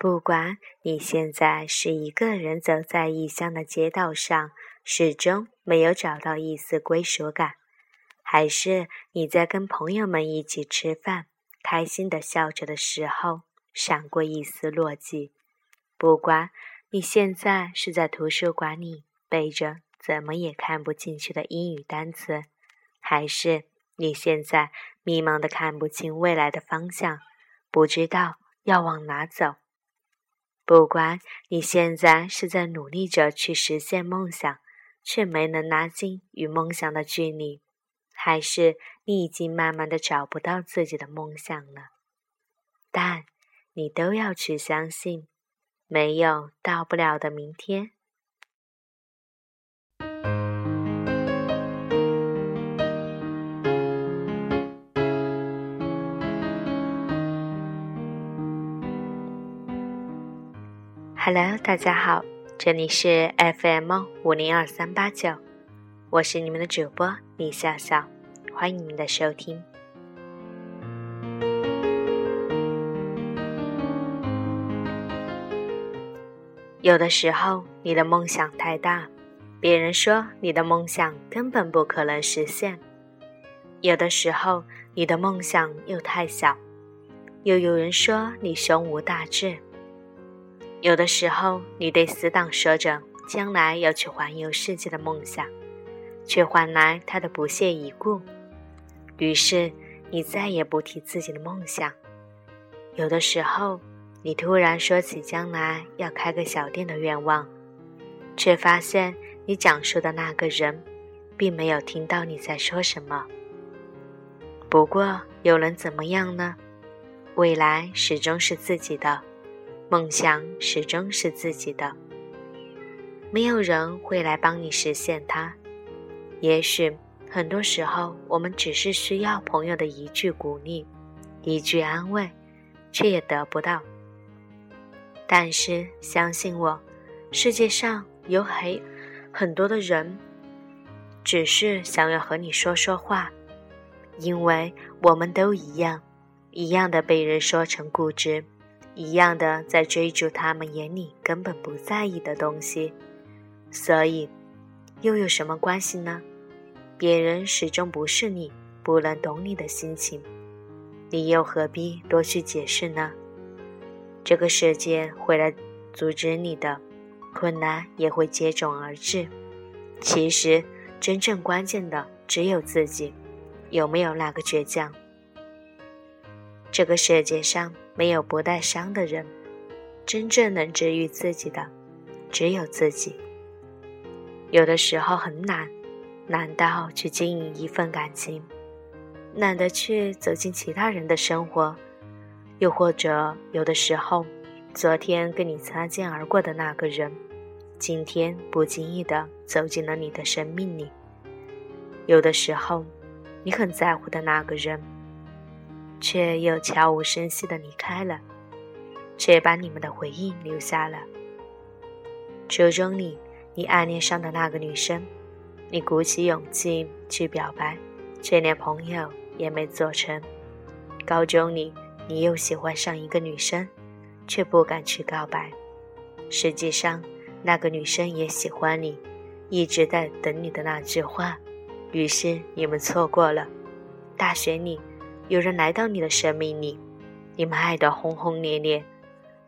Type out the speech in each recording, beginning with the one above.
不管你现在是一个人走在异乡的街道上，始终没有找到一丝归属感，还是你在跟朋友们一起吃饭，开心的笑着的时候，闪过一丝落寂。不管你现在是在图书馆里背着怎么也看不进去的英语单词，还是你现在迷茫的看不清未来的方向，不知道要往哪走。不管你现在是在努力着去实现梦想，却没能拉近与梦想的距离，还是你已经慢慢的找不到自己的梦想了，但你都要去相信，没有到不了的明天。Hello，大家好，这里是 FM 五零二三八九，我是你们的主播李笑笑，欢迎你们的收听。有的时候，你的梦想太大，别人说你的梦想根本不可能实现；有的时候，你的梦想又太小，又有人说你胸无大志。有的时候，你对死党说着将来要去环游世界的梦想，却换来他的不屑一顾。于是，你再也不提自己的梦想。有的时候，你突然说起将来要开个小店的愿望，却发现你讲述的那个人，并没有听到你在说什么。不过，又能怎么样呢？未来始终是自己的。梦想始终是自己的，没有人会来帮你实现它。也许很多时候，我们只是需要朋友的一句鼓励，一句安慰，却也得不到。但是相信我，世界上有很很多的人，只是想要和你说说话，因为我们都一样，一样的被人说成固执。一样的在追逐他们眼里根本不在意的东西，所以又有什么关系呢？别人始终不是你，不能懂你的心情，你又何必多去解释呢？这个世界会来阻止你的，困难也会接踵而至。其实真正关键的只有自己，有没有那个倔强？这个世界上。没有不带伤的人，真正能治愈自己的，只有自己。有的时候很难，难到去经营一份感情，懒得去走进其他人的生活，又或者有的时候，昨天跟你擦肩而过的那个人，今天不经意的走进了你的生命里。有的时候，你很在乎的那个人。却又悄无声息的离开了，却把你们的回忆留下了。初中里，你暗恋上的那个女生，你鼓起勇气去表白，却连朋友也没做成。高中里，你又喜欢上一个女生，却不敢去告白。实际上，那个女生也喜欢你，一直在等你的那句话。于是你们错过了。大学里。有人来到你的生命里，你们爱得轰轰烈烈，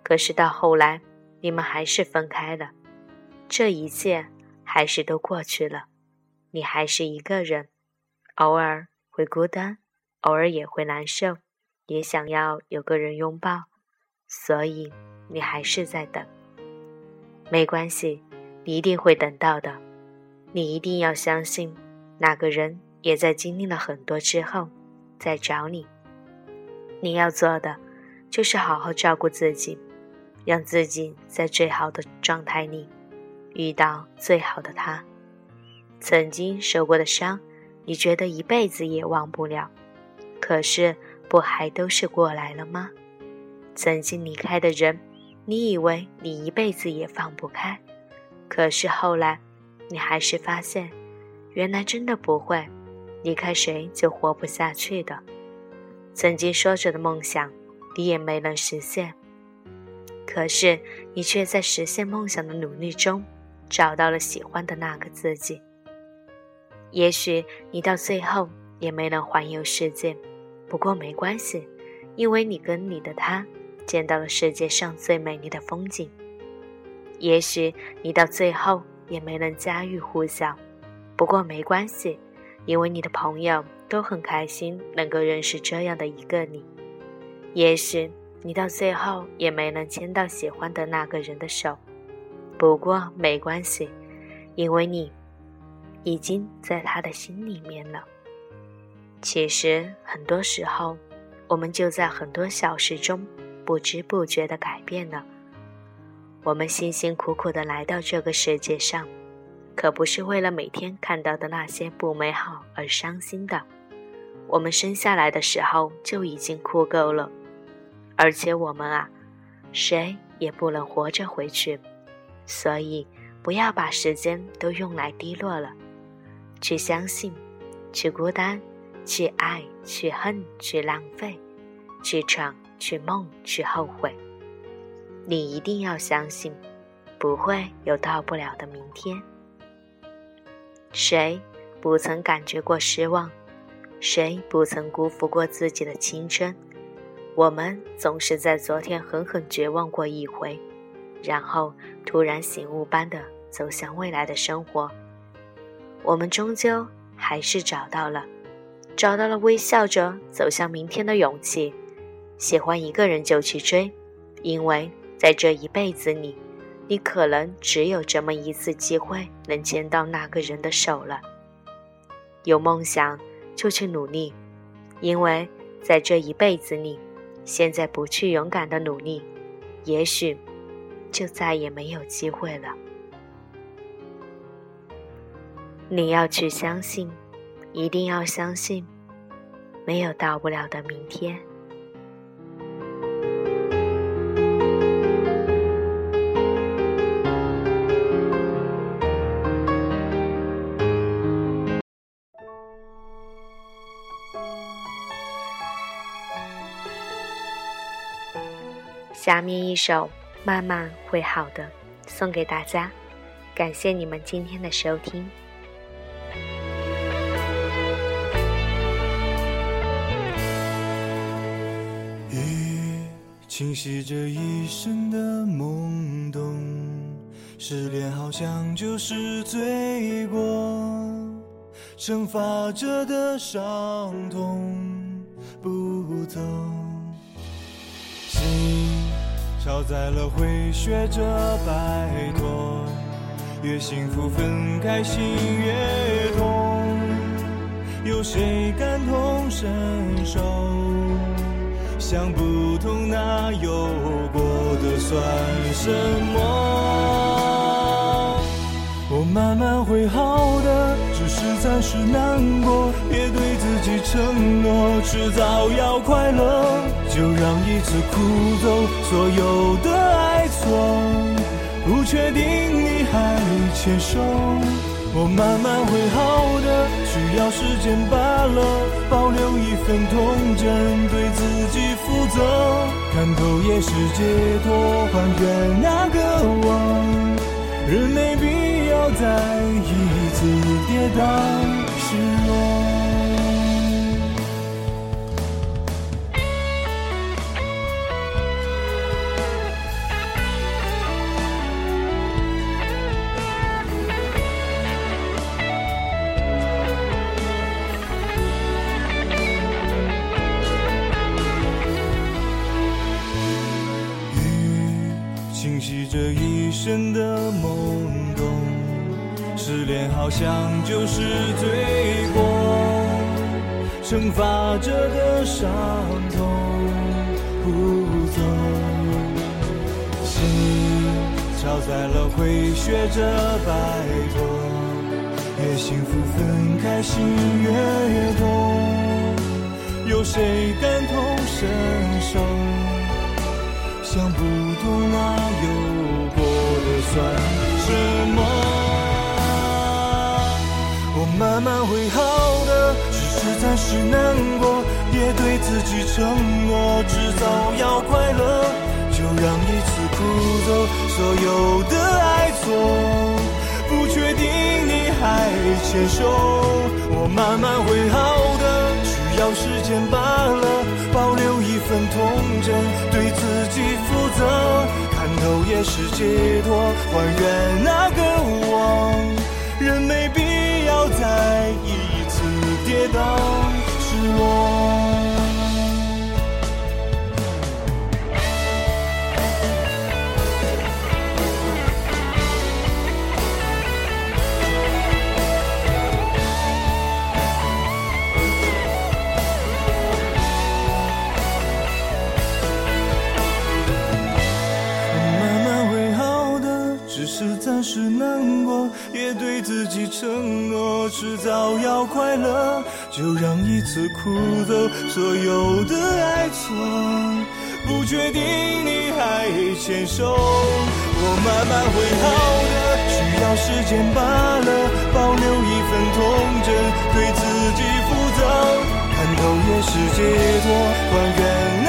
可是到后来，你们还是分开了。这一切还是都过去了，你还是一个人，偶尔会孤单，偶尔也会难受，也想要有个人拥抱，所以你还是在等。没关系，你一定会等到的。你一定要相信，那个人也在经历了很多之后。在找你，你要做的就是好好照顾自己，让自己在最好的状态里遇到最好的他。曾经受过的伤，你觉得一辈子也忘不了，可是不还都是过来了吗？曾经离开的人，你以为你一辈子也放不开，可是后来你还是发现，原来真的不会。离开谁就活不下去的，曾经说着的梦想，你也没能实现。可是你却在实现梦想的努力中，找到了喜欢的那个自己。也许你到最后也没能环游世界，不过没关系，因为你跟你的他见到了世界上最美丽的风景。也许你到最后也没能家喻户晓，不过没关系，因为你的朋友都很开心能够认识这样的一个你。也许你到最后也没能牵到喜欢的那个人的手，不过没关系，因为你。已经在他的心里面了。其实很多时候，我们就在很多小事中不知不觉地改变了。我们辛辛苦苦地来到这个世界上，可不是为了每天看到的那些不美好而伤心的。我们生下来的时候就已经哭够了，而且我们啊，谁也不能活着回去。所以，不要把时间都用来低落了。去相信，去孤单，去爱，去恨，去浪费，去闯，去梦，去后悔。你一定要相信，不会有到不了的明天。谁不曾感觉过失望？谁不曾辜负过自己的青春？我们总是在昨天狠狠绝望过一回，然后突然醒悟般的走向未来的生活。我们终究还是找到了，找到了微笑着走向明天的勇气。喜欢一个人就去追，因为在这一辈子里，你可能只有这么一次机会能牵到那个人的手了。有梦想就去努力，因为在这一辈子里，现在不去勇敢的努力，也许就再也没有机会了。你要去相信，一定要相信，没有到不了的明天。下面一首《慢慢会好的》送给大家，感谢你们今天的收听。雨清晰着一生的懵懂，失恋好像就是罪过，惩罚着的伤痛不走，心超载了会学着摆脱，越幸福分开心越痛，有谁感同身受？想不通，那有过的算什么？我慢慢会好的，只是暂时难过。别对自己承诺，迟早要快乐。就让一次哭走所有的爱错，不确定你还牵手。我慢慢会好的，需要时间罢了。保留一份童真，对自己负责。看透也是解脱，还原那个我。人没必要再一次跌倒这一生的懵懂，失恋好像就是罪过，惩罚着的伤痛不走，心超载了会学着摆脱，越幸福分开心越痛，有谁感同身受？想不通那有。算什么？我慢慢会好的，只是暂时难过。别对自己承诺，迟早要快乐。就让一次哭走所有的爱错。不确定你还牵手，我慢慢会好的，需要时间罢了。保留一份童真，对自己负责，头也是解脱，还原那个我。人没变是难过，也对自己承诺，迟早要快乐。就让一次哭走所有的爱错，不确定你还牵手，我慢慢会好的，需要时间罢了，保留一份童真，对自己负责，看透也是解脱，还原。